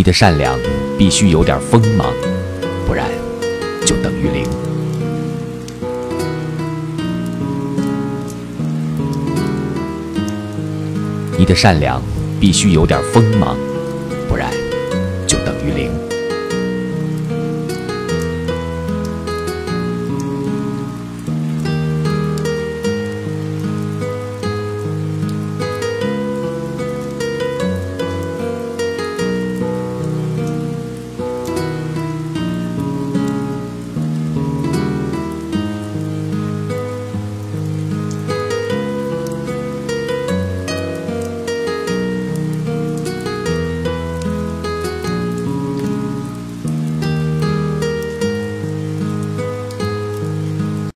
你的善良必须有点锋芒不然就等于零。你的善良必须有点锋芒不然